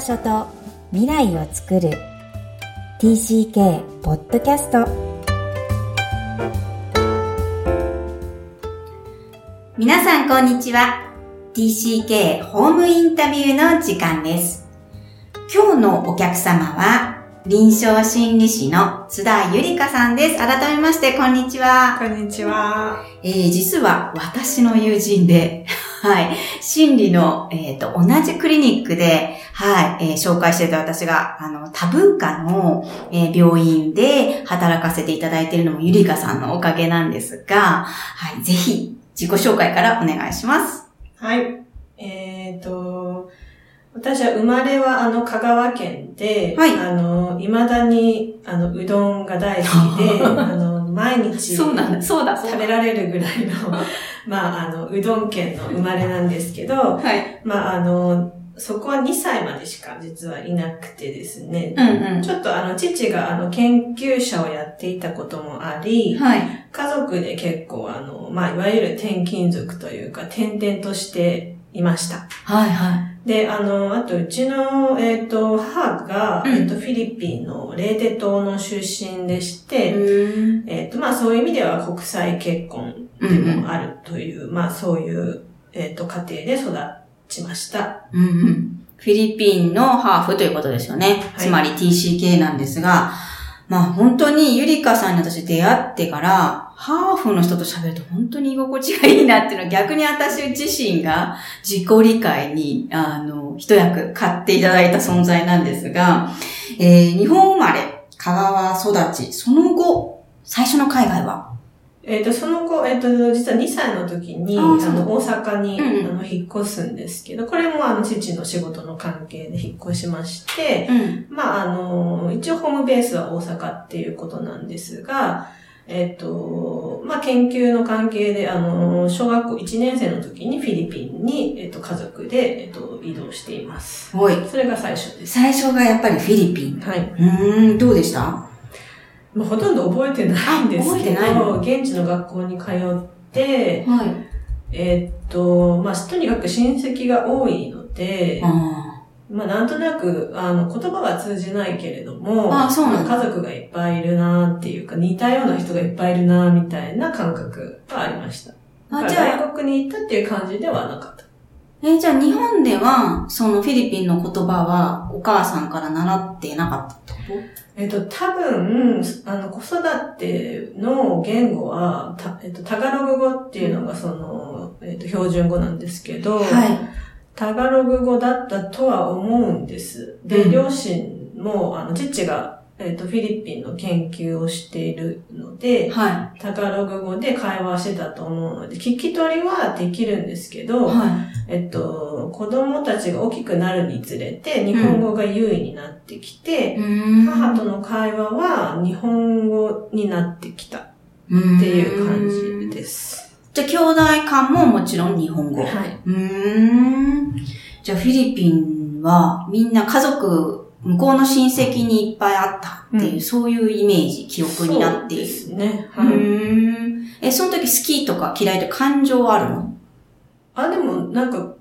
場所と未来を作る TCK ポッドキャスト皆さんこんにちは TCK ホームインタビューの時間です今日のお客様は臨床心理士の津田ゆりかさんです。改めまして、こんにちは。こんにちは。えー、実は私の友人で、はい、心理の、えっ、ー、と、同じクリニックで、はい、えー、紹介してた私が、あの、多文化の、えー、病院で働かせていただいているのもゆりかさんのおかげなんですが、はい、ぜひ、自己紹介からお願いします。はい。えっ、ー、と、私は生まれはあの香川県で、はい、あの、未だにあの、うどんが大好きで、あの、毎日そうなんだ、そうだ、食べられるぐらいの、まあ、あの、うどん県の生まれなんですけど、はい、まあ、あの、そこは2歳までしか実はいなくてですね。うんうん、ちょっとあの、父があの、研究者をやっていたこともあり、はい、家族で結構あの、まあ、いわゆる転勤族というか、転々としていました。はいはい。で、あの、あと、うちの、えっ、ー、と、母が、うん、えっ、と、フィリピンのレーテ島の出身でして、うん、えっ、と、まあ、そういう意味では国際結婚でもあるという、うん、まあ、そういう、えっ、と、家庭で育ちました。うん、フィリピンのハーフということですよね。はい、つまり TCK なんですが、まあ本当にゆりかさんに私出会ってから、ハーフの人と喋ると本当に居心地がいいなっていうのは逆に私自身が自己理解に、あの、一役買っていただいた存在なんですが、えー、日本生まれ、香川育ち、その後、最初の海外はえっ、ー、と、その後、えっ、ー、と、実は2歳の時に、あの、大阪に、うん、あの、引っ越すんですけど、これもあの、父の仕事の関係で引っ越しまして、うん、まあ、あの、一応ホームベースは大阪っていうことなんですが、えっ、ー、と、まあ、研究の関係で、あの、小学校1年生の時にフィリピンに、えっ、と、家族で、えっ、と、移動しています。はい。それが最初です。最初がやっぱりフィリピン。はい。うん、どうでした？まあ、ほとんど覚えてないんですけど、現地の学校に通って、はい、えー、っと、まあ、とにかく親戚が多いので、まあ、なんとなく、あの、言葉は通じないけれども、あそうな家族がいっぱいいるなっていうか、似たような人がいっぱいいるなみたいな感覚はありました。あじゃあ、外国に行ったっていう感じではなかった。えじゃあ日本では、そのフィリピンの言葉はお母さんから習ってなかったってこと？えっと、多分、あの、子育ての言語は、たえっと、タガログ語っていうのがその、えっと、標準語なんですけど、はい、タガログ語だったとは思うんです。で、うん、両親も、あの、父がえっ、ー、と、フィリピンの研究をしているので、はい。タガログ語で会話してたと思うので、聞き取りはできるんですけど、はい。えっと、子供たちが大きくなるにつれて、日本語が優位になってきて、うん、母との会話は日本語になってきたっていう感じです。じゃあ、兄弟間ももちろん日本語。はい。うん。じゃあ、フィリピンはみんな家族向こうの親戚にいっぱいあったっていう、うん、そういうイメージ、記憶になっている。そうですね。はい。うんえ、その時好きとか嫌いとか感情あるの？あ、でも、なんか、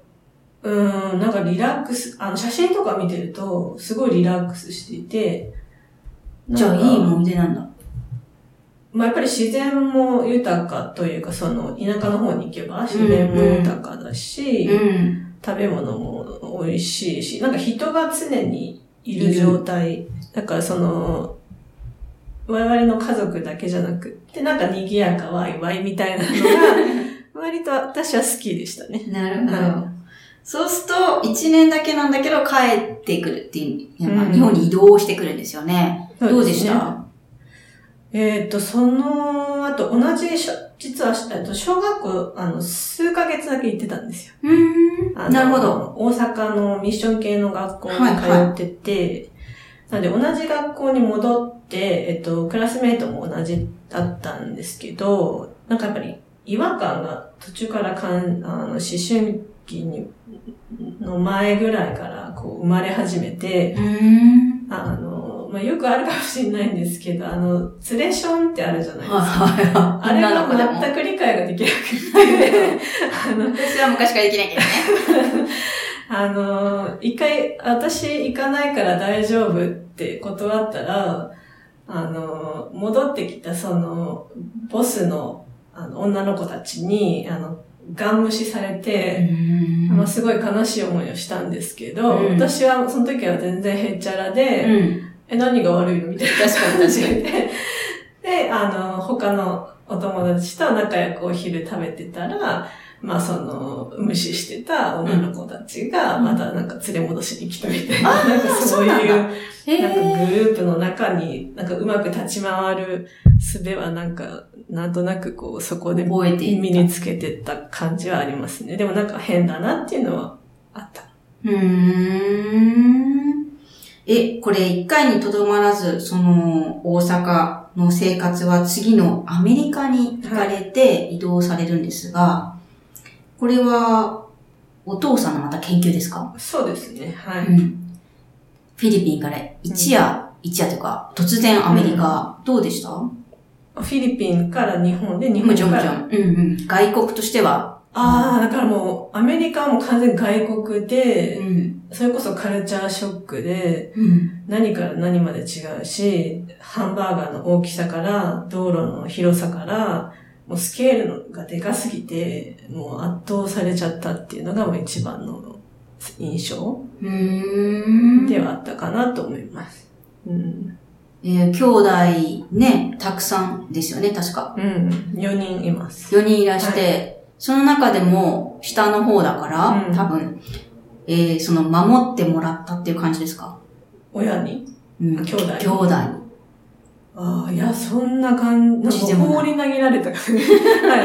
うん、なんかリラックス、あの、写真とか見てると、すごいリラックスしていて、じゃあ、いい思い出なんだ？まあ、やっぱり自然も豊かというか、その、田舎の方に行けば自然も豊かだし、うんうん、食べ物も美味しいし、なんか人が常にいる状態。だからその、我々の家族だけじゃなくて、なんか賑やかワイワイみたいなのが、割と私は好きでしたね。なるほど。そうすると、一年だけなんだけど帰ってくるっていう、うん、日本に移動してくるんですよね。どうでした？えっ、と、その後、同じ実は、小学校、あの、数ヶ月だけ行ってたんですよ。うん。なるほど。大阪のミッション系の学校に通ってて、はいはい、なので同じ学校に戻って、えっと、クラスメイトも同じだったんですけど、なんかやっぱり違和感が途中からかん、あの、思春期に、の前ぐらいからこう生まれ始めて、あの、まあ、よくあるかもしれないんですけど、あの、ツレションってあるじゃないですか。はいはい、あれが全く理解ができなくて。あの、私は昔からできないけどね。あの、一回、私行かないから大丈夫って断ったら、あの、戻ってきたその、ボスの、あの、女の子たちに、あの、ガン無視されて、まあ、すごい悲しい思いをしたんですけど、うん、私はその時は全然へっちゃらで、うん、え、何が悪いの？みたいな。確かに確かに。で、あの、他のお友達と仲良くお昼食べてたら、まあその、無視してた女の子たちが、またなんか連れ戻しに来たみたいな、うん、なんかそういう、なんかグループの中に、なんかうまく立ち回る術はなんか、なんとなくこう、そこで身につけてた感じはありますね。でもなんか変だなっていうのはあった。うーん。え、これ一回にとどまらず、その、大阪の生活は次のアメリカに行かれて移動されるんですが、はいこれは、お父さんのまた研究ですか？そうですね。はい。うん。フィリピンから一夜、うん、一夜というか、突然アメリカ、うん、どうでした？フィリピンから日本で、日本から。うんうん。外国としては。ああ、だからもう、アメリカはもう完全外国で、うん、それこそカルチャーショックで、うん、何から何まで違うし、ハンバーガーの大きさから、道路の広さから、もうスケールがでかすぎて、もう圧倒されちゃったっていうのがもう一番の印象ではあったかなと思います。うんえー、兄弟ね、たくさんですよね、確か。うん。4人います。4人いらして、はい、その中でも下の方だから、うん、多分、えー、その守ってもらったっていう感じですか？親に？うん。兄弟。兄弟に。ああ、いや、そんな感じ、なんか放り投げられた感じ。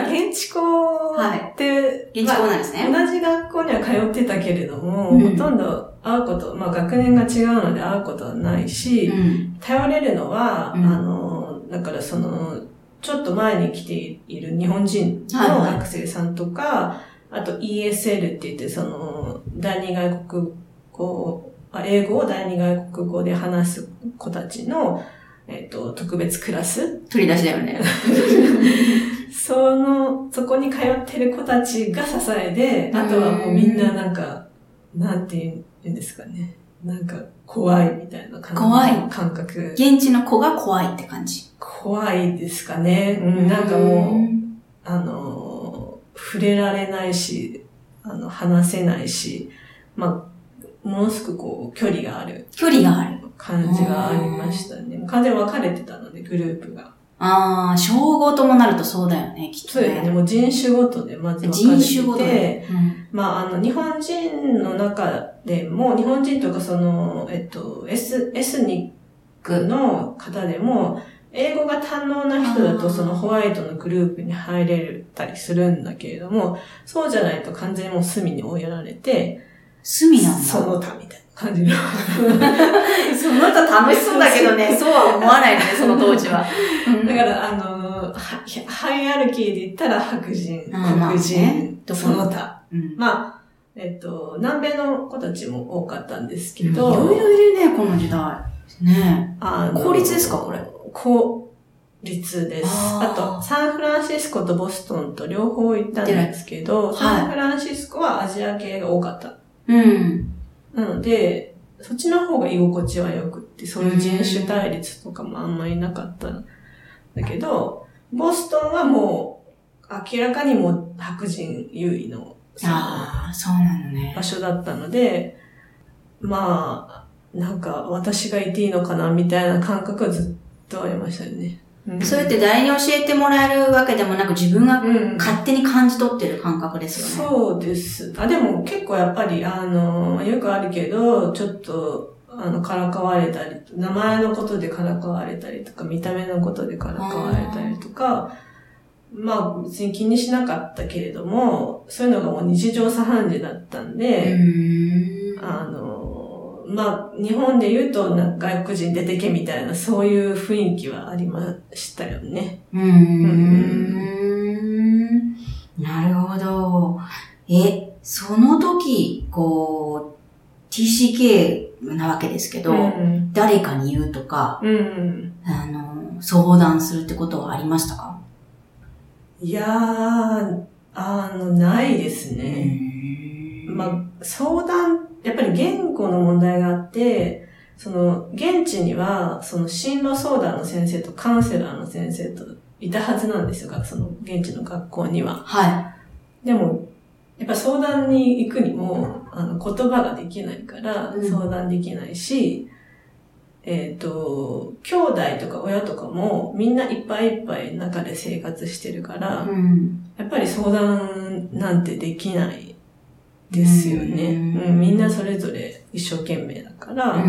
建築校って、はい、建築校なんですね、まあ、同じ学校には通ってたけれども、うん、ほとんど会うこと、まあ学年が違うので会うことはないし、うん、頼れるのは、うん、あの、だからその、ちょっと前に来ている日本人の学生さんとか、はい。はい、あと ESL って言って、その、第二外国語、英語を第二外国語で話す子たちの、えっ、ー、と、特別クラス？取り出しだよね。その、そこに通ってる子たちが支えで、あとはもうみんななんか、なんて言うんですかね。なんか、怖いみたいな感じ。怖い。感覚。現地の子が怖いって感じ。怖いですかね。うん、なんかもう、あの、触れられないし、あの、話せないし、まあ、ものすごくこう、距離がある。距離がある。感じがありましたね。完全に分かれてたので、グループが。ああ、称号ともなるとそうだよね、きっと、ね。そうですね。もう人種ごとでまず分かれてて。人種ごとで、うん、まあ、あの、日本人の中でも、日本人とかその、えっと、エス、エスニックの方でも、英語が堪能な人だとそのホワイトのグループに入れたりするんだけれども、そうじゃないと完全にもう隅に追いやられて、隅なんだ。その他みたいな。感じの。その後楽しそうだけどね、そうは思わないね、その当時は。だから、あの、ハイアルキーで言ったら白人、黒人、その他。まあ、えっと、南米の子たちも多かったんですけど。いろいろいるね、この時代。ねあ公立ですか、これ？公立です。あと、サンフランシスコとボストンと両方行ったんですけど、サンフランシスコはアジア系が多かった。うん。なので、そっちの方が居心地は良くって、そういう人種対立とかもあんまりなかったんだけど、ボストンはもう明らかにも白人優位のああ、そうなのね。場所だったので、まあ、なんか私がいていいのかなみたいな感覚はずっとありましたよね。そうやって誰に教えてもらえるわけでもなく自分が勝手に感じ取ってる感覚ですよね。そうです。あ、でも結構やっぱり、あの、よくあるけど、ちょっと、あの、からかわれたり、名前のことでからかわれたりとか、見た目のことでからかわれたりとか、まあ別に気にしなかったけれども、そういうのがもう日常茶飯事だったんで、あの、まあ、日本で言うと、外国人出てけみたいな、そういう雰囲気はありましたよね。うん。なるほど。え、その時、こう、TCK なわけですけど、うん、誰かに言うとか、うん、あの、相談するってことはありましたか？いやー、あの、ないですね。まあ、相談、やっぱり言語の問題があって、その、現地には、その進路相談の先生とカウンセラーの先生といたはずなんですよ、その現地の学校には。はい。でも、やっぱ相談に行くにも、あの、言葉ができないから相談できないし、うん、えっ、ー、と、兄弟とか親とかもみんないっぱいいっぱい中で生活してるから、うん、やっぱり相談なんてできないですよね。うん、みんなそれぞれ一生懸命だから、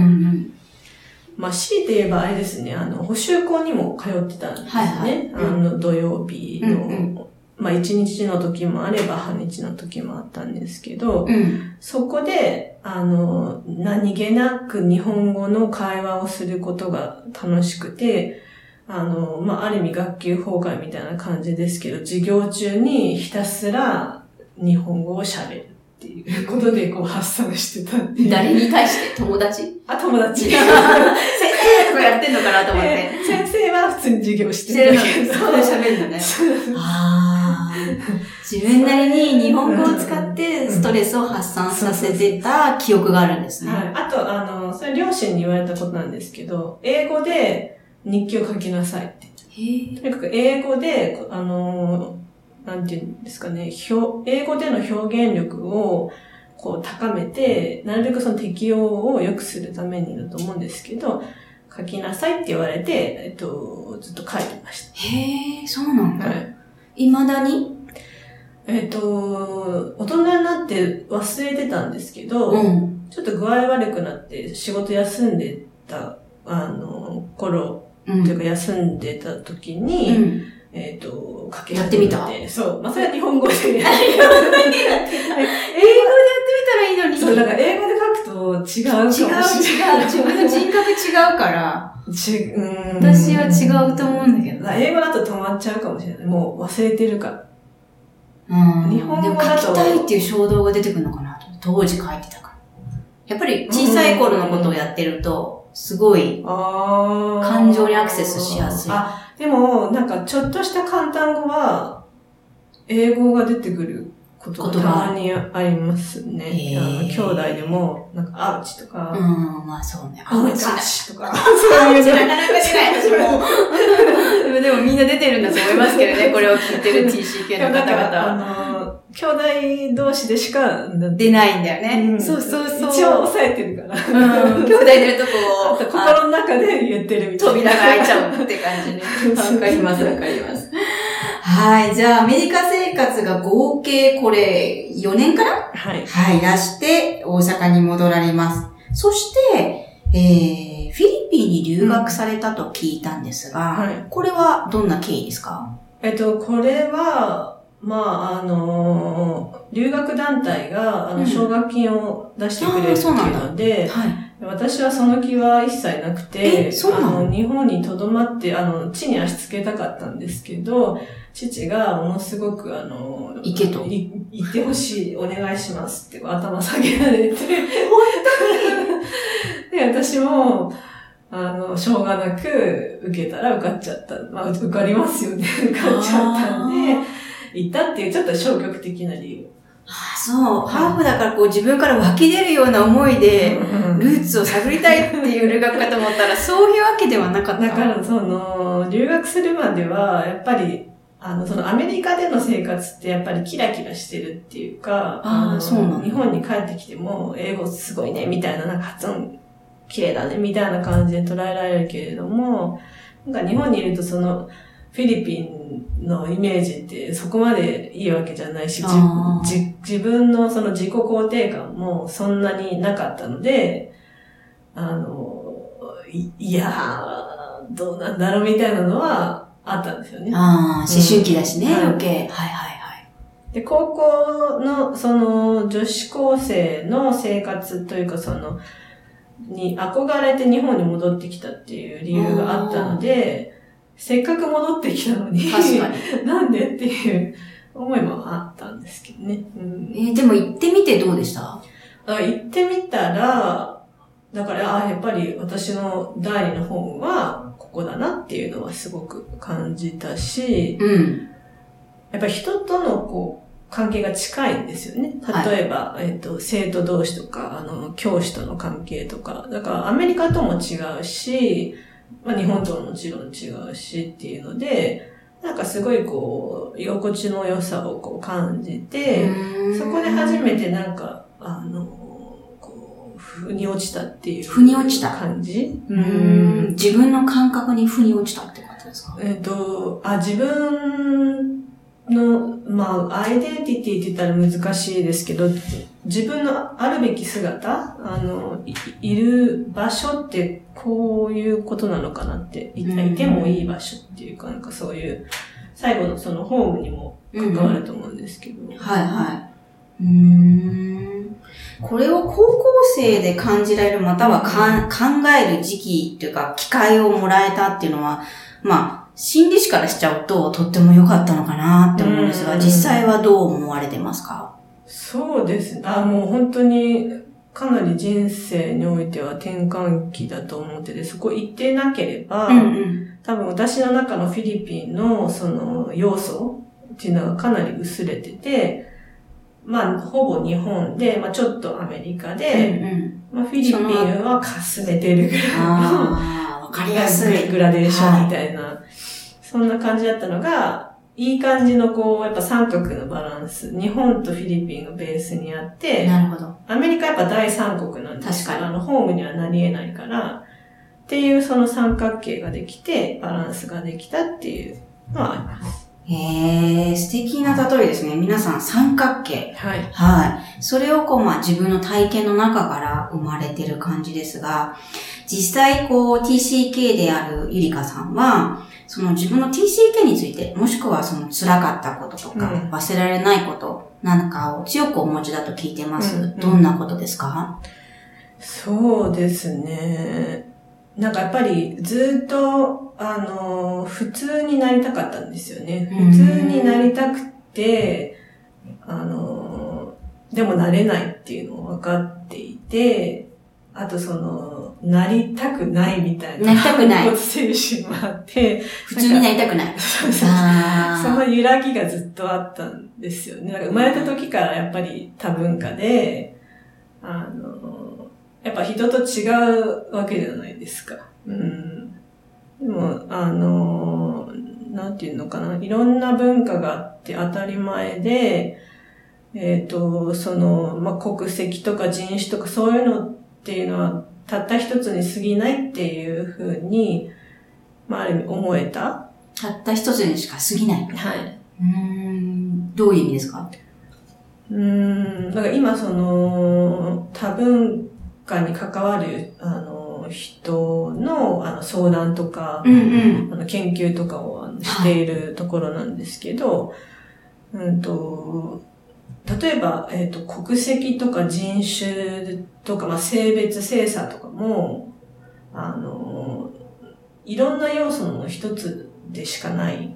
まあ、強いて言えばあれですね、あの、補習校にも通ってたんですね。はいはい、あの、土曜日の、うんうん、まあ、一日の時もあれば半日の時もあったんですけど、うん、そこで、あの、何気なく日本語の会話をすることが楽しくて、あの、まあ、ある意味学級崩壊みたいな感じですけど、授業中にひたすら日本語を喋る。っていうことでこう発散してた。誰に対して？友達？あ、友達。先生とかやってんのかなと思って。えー、先生は普通に授業してる。してるのそうで喋るのね。ああ。自分なりに日本語を使ってストレスを発散させてた記憶があるんですね。はい。あと、あの、それ両親に言われたことなんですけど、英語で日記を書きなさいって。へとにかく英語で、あの、なんていうんですかね、英語での表現力をこう高めて、なるべくその適用を良くするためにだと思うんですけど、書きなさいって言われて、えっと、ずっと書いてました。へえ、そうなんだ。はい。未だに？えっ、と、大人になって忘れてたんですけど、うん、ちょっと具合悪くなって仕事休んでた、あの、頃、うん、というか休んでた時に、うんえっ、ー、と、書けやってみたそう。まあ、それは日本語で。英語でやってみたらいいのに。そう、だから英語で書くと違うかもしれない。違う、違う。自分の人格違うから。ち、うん。私は違うと思うんだけど。英語だと止まっちゃうかもしれない。もう忘れてるから。うん。日本語だと。書きたいっていう衝動が出てくるのかなと。当時書いてたから。やっぱり小さい頃のことをやってると、すごい、感情にアクセスしやすい。あでも、なんかちょっとした簡単語は、英語が出てくることがたまにありますね。あの兄弟でも、なんかアーチとか。うん、まあそうね。アーチとか。そういうなかなか出ない私も。でもみんな出てるんだと思いますけどね、これを聞いてる TCK の方々。あの、兄弟同士でしか出ないんだよね。うん、そうそうそう。一応抑えてるから。うん、兄弟出るとこを。心の中で言ってるみたいな。扉が開いちゃうって感じね。わかります、わかります。はい。じゃあ、アメリカ生活が合計これ4年かなはい。はい。らして、大阪に戻られます。そして、えー、フィリピンに留学されたと聞いたんですが、うん、はい、これはどんな経緯ですか？えっと、これは、まあ、あの、留学団体が、あの、奨学金を出してくれるっていうので、うん、はい、私はその気は一切なくて、あの、日本に留まって、あの、地に足つけたかったんですけど、父がものすごく、あの、行けと。い、行ってほしい、お願いしますって頭下げられて、本当に？で、私も、あの、しょうがなく受けたら受かっちゃった。まあ、受かりますよね。受かっちゃったんで、行ったっていうちょっと消極的な理由。ああ、そう。ハーフだからこう自分から湧き出るような思いで、ルーツを探りたいっていう留学かと思ったら、そういうわけではなかった。だからその、留学するまでは、やっぱり、あの、そのアメリカでの生活ってやっぱりキラキラしてるっていうか、ああ、そうなの日本に帰ってきても、英語すごいね、みたいな、なんか発音綺麗だね、みたいな感じで捉えられるけれども、なんか日本にいるとその、フィリピンのイメージってそこまでいいわけじゃないし、自分のその自己肯定感もそんなになかったので、あの、いいやー、どうなんだろうみたいなのはあったんですよね。ああ、思春期だしね、うん、余計。はいはいはい。で、高校の、その、女子高生の生活というか、その、に憧れて日本に戻ってきたっていう理由があったので、せっかく戻ってきたのに、確かに。なんでっていう思いもあったんですけどね。うん、えー、でも行ってみてどうでした？あ行ってみたら、だから、あやっぱり私の第二の本はここだなっていうのはすごく感じたし、うん、やっぱり人とのこう、関係が近いんですよね。例えば、はい、えっ、と、生徒同士とか、あの、教師との関係とか。だからアメリカとも違うし、まあ日本とももちろん違うしっていうので、なんかすごいこう、居心地の良さをこう感じて、そこで初めてなんか、あの、こう、腑に落ちたっていう。腑に落ちた感じ？うん。自分の感覚に腑に落ちたって感じですか？えっ、と、あ、自分の、まあ、アイデンティティって言ったら難しいですけど、自分のあるべき姿、あの、いいる場所ってこういうことなのかなってい、いてもいい場所っていうか、なんかそういう、最後のそのホームにも関わると思うんですけど。うん、はいはい。うん。これを高校生で感じられる、またはかん考える時期というか、機会をもらえたっていうのは、まあ、心理師からしちゃうと、とっても良かったのかなって思うんですが、実際はどう思われてますか？そうですね。あ、もう本当に、かなり人生においては転換期だと思ってて、そこ行ってなければ、うんうん、多分私の中のフィリピンのその要素っていうのがかなり薄れてて、まあ、ほぼ日本で、まあちょっとアメリカで、うんうん、まあフィリピンはかすめてるぐらいの、わかりやすい。グラデーションみたいな、はいそんな感じだったのが、いい感じのこう、やっぱ三角のバランス。日本とフィリピンがベースにあって、なるほど。アメリカやっぱ大三国なんですから、あの、ホームにはなり得ないから、っていうその三角形ができて、バランスができたっていうのはあります。へえ、素敵な例えですね。皆さん三角形。はい。はい。それをこう、まあ自分の体験の中から生まれてる感じですが、実際こう TCK であるゆりかさんは、その自分の TCK について、もしくはその辛かったこととか、うん、忘れられないことなんかを強くお持ちだと聞いてます。うんうん、どんなことですか？そうですね。なんかやっぱりずっと、あの、普通になりたかったんですよね。普通になりたくて、あの、でもなれないっていうのを分かっていて、あとその、なりたくないみたいな。なりたくない。精神もあって、普通になりたくない。そうそうその揺らぎがずっとあったんですよね。なんか生まれた時からやっぱり多文化で、あの、やっぱ人と違うわけじゃないですか。うん。でも、あの、なんていうのかな。いろんな文化があって当たり前で、えっ、ー、と、その、まあ、国籍とか人種とかそういうのっていうのはたった一つに過ぎないっていうふうに、まあ、ある意味思えた。たった一つにしか過ぎない。はい。うん、どういう意味ですか？うん、だから今その、多文化に関わる、あの、人の、あの、相談とか、うんうん、あの、研究とかをしているところなんですけど、はい、うんと、例えば、えっ、ー、と、国籍とか人種とか、まあ、性別、性差とかも、あの、いろんな要素の一つでしかない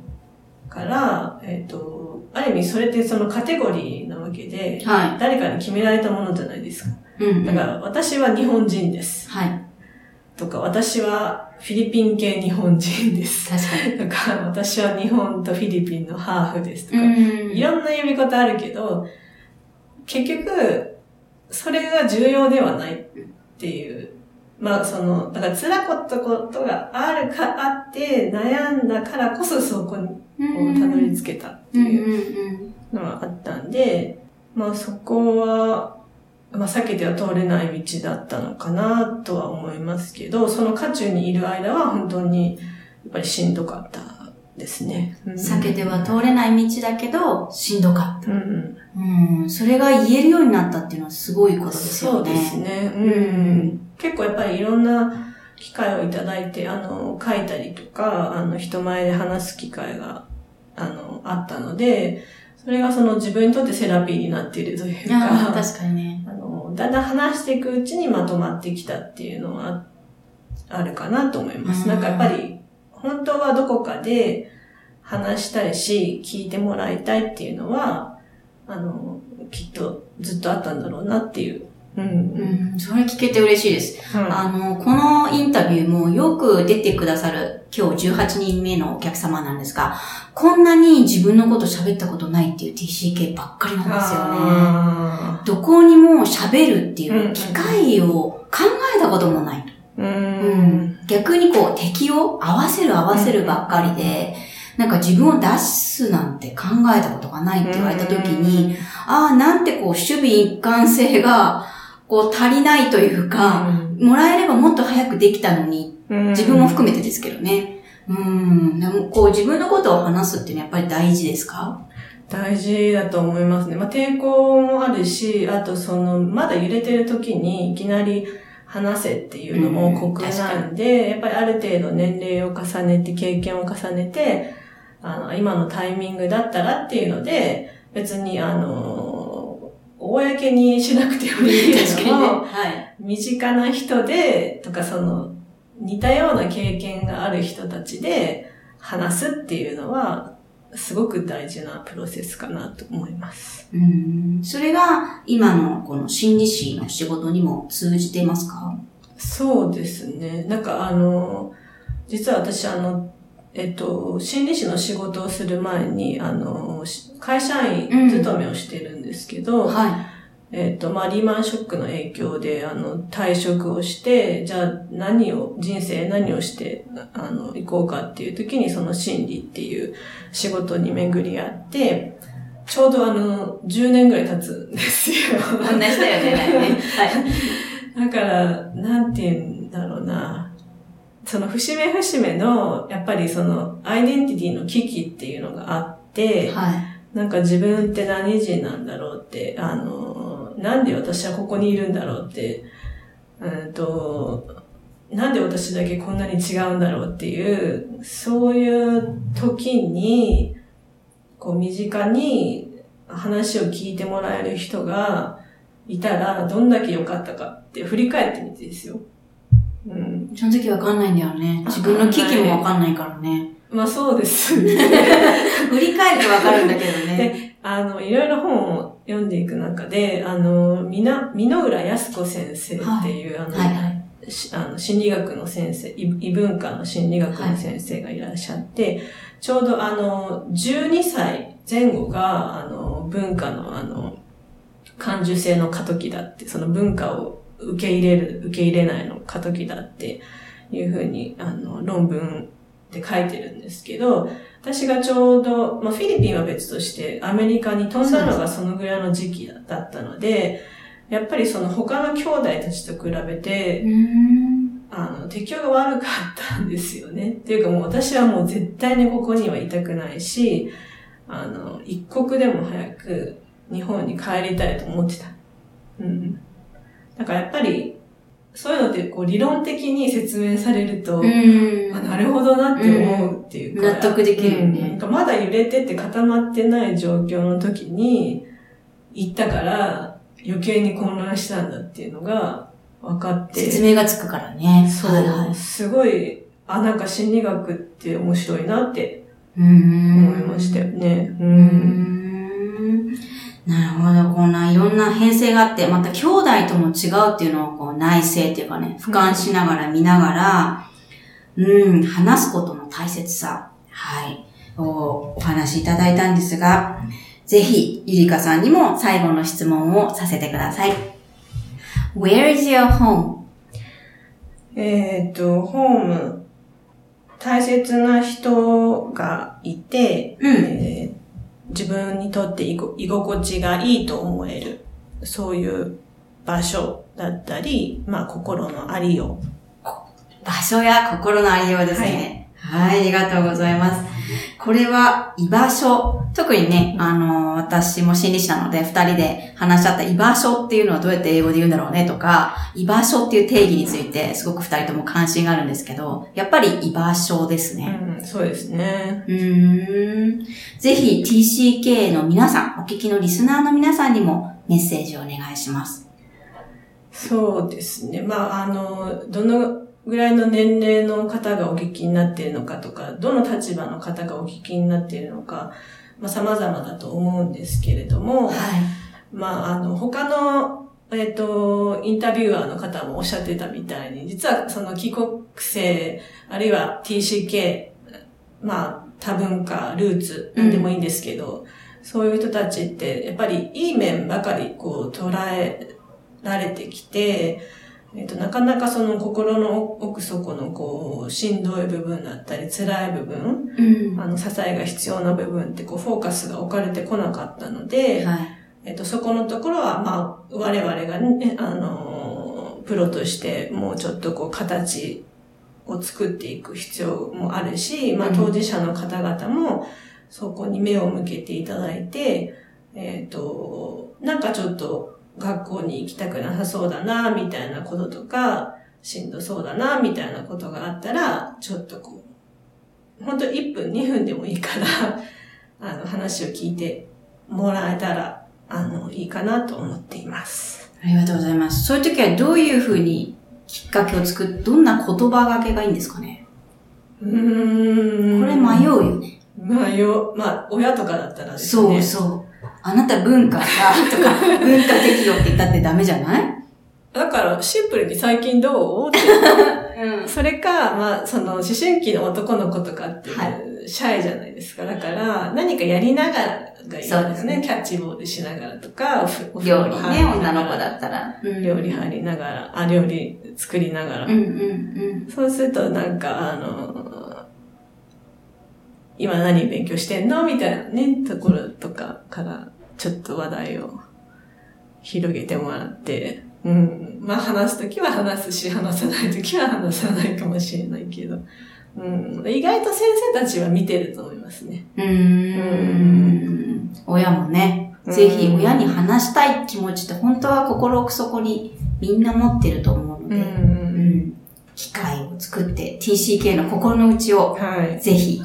から、えっ、ー、と、ある意味それってそのカテゴリーなわけで、はい、誰かに決められたものじゃないですか。うん、うん、だから、私は日本人です。はい。とか、私はフィリピン系日本人です。確かに。とか、私は日本とフィリピンのハーフですとか、いろんな呼び方あるけど、結局、それが重要ではないっていう。まあ、その、だから辛かったことがあるか、あって悩んだからこそそこに、こう、たどり着けたっていうのがあったんで、まあそこは、まあ避けては通れない道だったのかなとは思いますけど、その渦中にいる間は本当にやっぱりしんどかったですね。避けては通れない道だけど、しんどかった。うん、うん。それが言えるようになったっていうのはすごいことですよね。そうですね。うん。結構やっぱりいろんな機会をいただいて、あの、書いたりとか、あの、人前で話す機会が、あの、あったので、それがその自分にとってセラピーになっているというか、確かにね。あの、だんだん話していくうちにまとまってきたっていうのはあるかなと思います。なんかやっぱり本当はどこかで話したいし、聞いてもらいたいっていうのは、あの、きっとずっとあったんだろうなっていう、うん、うん、それ聞けて嬉しいです、うん、あの、このインタビューもよく出てくださる今日18人目のお客様なんですが、こんなに自分のこと喋ったことないっていう TCK ばっかりなんですよね。どこにも喋るっていう機会を考えたこともない。うん、逆にこう敵を合わせる合わせるばっかりで、なんか自分を出すなんて考えたことがないって言われた時に、ああ、なんてこう守備一貫性がこう足りないというか、もらえればもっと早くできたのに、自分も含めてですけどね。うん。でもこう自分のことを話すっていうのはやっぱり大事ですか？大事だと思いますね。まあ、抵抗もあるし、あとその、まだ揺れてる時にいきなり話せっていうのも酷なんで、うん、やっぱりある程度年齢を重ねて、経験を重ねて、あの、今のタイミングだったらっていうので、別に、あの、公にしなくてもいいけども、はい、身近な人で、とかその、似たような経験がある人たちで話すっていうのは、すごく大事なプロセスかなと思います。うん。それが今のこの心理師の仕事にも通じていますか？そうですね。なんかあの、実は私あの、えっと、心理師の仕事をする前に、あの、会社員勤めをしてるんですけど、うん、はい。えっと、まあ、リーマンショックの影響で、あの、退職をして、じゃあ何を、人生何をして、あの、行こうかっていう時に、その心理っていう仕事に巡り合って、ちょうどあの、10年ぐらい経つんですよ。同じだよね、はい。だから、なんて言うんだろうな。その節目節目の、やっぱりその、アイデンティティの危機っていうのがあって、はい。なんか自分って何人なんだろうって、あの、なんで私はここにいるんだろうって、うんと、なんで私だけこんなに違うんだろうっていう、そういう時に、こう身近に話を聞いてもらえる人がいたら、どんだけ良かったかって振り返ってみてですよ。うん。その時わかんないんだよね。自分の危機もわかんないからね。まあそうです 振り返るとわかるんだけどね。で、あの、いろいろ本を読んでいく中で、あの、みな、美濃浦康子先生っていう、はい、あの、はいはいあの心理学の先生、異文化の心理学の先生がいらっしゃって、はい、ちょうどあの、12歳前後が、あの、文化のあの、感受性の過渡期だって、その文化を受け入れる、受け入れないの過渡期だっていうふうに、あの、論文で書いてるんですけど、私がちょうど、まあ、フィリピンは別として、アメリカに飛んだのがそのぐらいの時期だったので、やっぱりその他の兄弟たちと比べて、あの、適応が悪かったんですよね。っていうかもう私はもう絶対にここにはいたくないし、あの、一刻でも早く日本に帰りたいと思ってた。うん。だからやっぱり、そういうのってこう理論的に説明されると、あなるほどなって思うっていうか。納得できるね、うん。まだ揺れてて固まってない状況の時に行ったから、余計に混乱したんだっていうのが分かって。説明がつくからね。そう。はいはい、すごい、あ、なんか心理学って面白いなって思いましたよね。うん。なるほど。こんないろんな編成があって、また兄弟とも違うっていうのをこう内省っていうかね、俯瞰しながら見ながら、うん、話すことの大切さ、はい、おお話しいただいたんですが、ぜひ、ゆりかさんにも最後の質問をさせてください。Where is your home? えっと、ホーム、大切な人がいて、うん、えー、自分にとって居心地がいいと思える、そういう場所だったり、まあ、心のありよう。場所や心のありようですね。はい、はい、ありがとうございます。これは居場所。特にね、あの、私も心理師なので、二人で話し合った居場所っていうのはどうやって英語で言うんだろうねとか、居場所っていう定義についてすごく二人とも関心があるんですけど、やっぱり居場所ですね。うん、そうですね。うん。ぜひ TCK の皆さん、お聞きのリスナーの皆さんにもメッセージをお願いします。そうですね。まあ、あの、どのぐらいの年齢の方がお聞きになっているのかとか、どの立場の方がお聞きになっているのか、まあ様々だと思うんですけれども、はい、まああの、他のえっ、と、インタビュアーの方もおっしゃってたみたいに、実はその帰国生、あるいは TCK、まあ、多文化、ルーツ、なんでもいいんですけど、うん、そういう人たちって、やっぱりいい面ばかりこう捉えられてきて、えっ、と、なかなかその心の奥底のこう、しんどい部分だったり、辛い部分、うん、あの、支えが必要な部分ってこう、フォーカスが置かれてこなかったので、はい、えっ、と、そこのところは、まあ、我々がね、あの、プロとしてもうちょっとこう、形を作っていく必要もあるし、まあ、当事者の方々も、そこに目を向けていただいて、えっ、と、なんかちょっと、学校に行きたくなさそうだな、みたいなこととか、しんどそうだな、みたいなことがあったら、ちょっとこう、本当1分、2分でもいいから あの、話を聞いてもらえたら、あの、いいかなと思っています。ありがとうございます。そういう時はどういうふうにきっかけを作る、どんな言葉がけがいいんですかね？うーん。これ迷うよね。迷う。まあ、親とかだったらですね。そうそう。あなた文化さ、とか、文化適用って言ったってダメじゃない？だから、シンプルに最近どう？って、うん、それか、まあ、その、思春期の男の子とかって、はい、シャイじゃないですか。だから、何かやりながらがいいですね。キャッチボールしながらとか、料理ね、女の子だったら。料理入りながら、あ、料理作りながら。うんうんうん、そうすると、なんか、あの、今何勉強してんの？みたいなね、ところとかから、ちょっと話題を広げてもらって、うん。まあ話すときは話すし、話さないときは話さないかもしれないけど、うん。意外と先生たちは見てると思いますね。うん。うん親もね、ぜひ親に話したい気持ちって本当は心奥底にみんな持ってると思うので、うん、機会を作って TCK の心の内をぜひ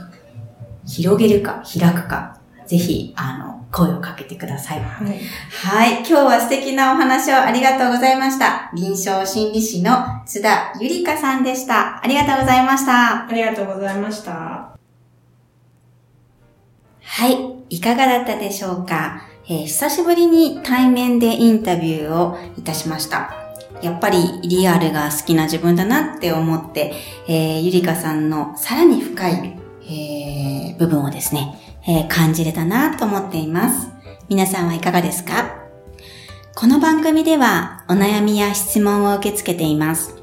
広げるか開くか、ぜひ、あの、声をかけてください。はい。はい。今日は素敵なお話をありがとうございました。臨床心理士の津田ゆりかさんでした。ありがとうございました。ありがとうございました。はい。いかがだったでしょうか、えー、久しぶりに対面でインタビューをいたしました。やっぱりリアルが好きな自分だなって思って、えー、ゆりかさんのさらに深いえー、部分をですね、えー、感じれたなと思っています。皆さんはいかがですか？この番組ではお悩みや質問を受け付けています。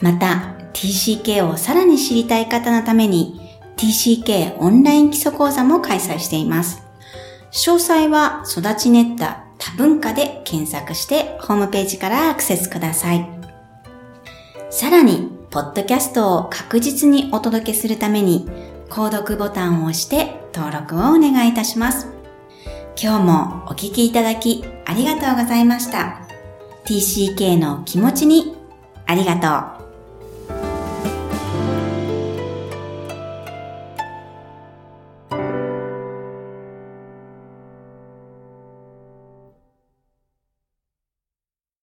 また、TCK をさらに知りたい方のために TCK オンライン基礎講座も開催しています。詳細は育ちネッタ多文化で検索してホームページからアクセスください。さらに、ポッドキャストを確実にお届けするために購読ボタンを押して登録をお願いいたします。今日もお聞きいただきありがとうございました。TCK の気持ちにありがとう。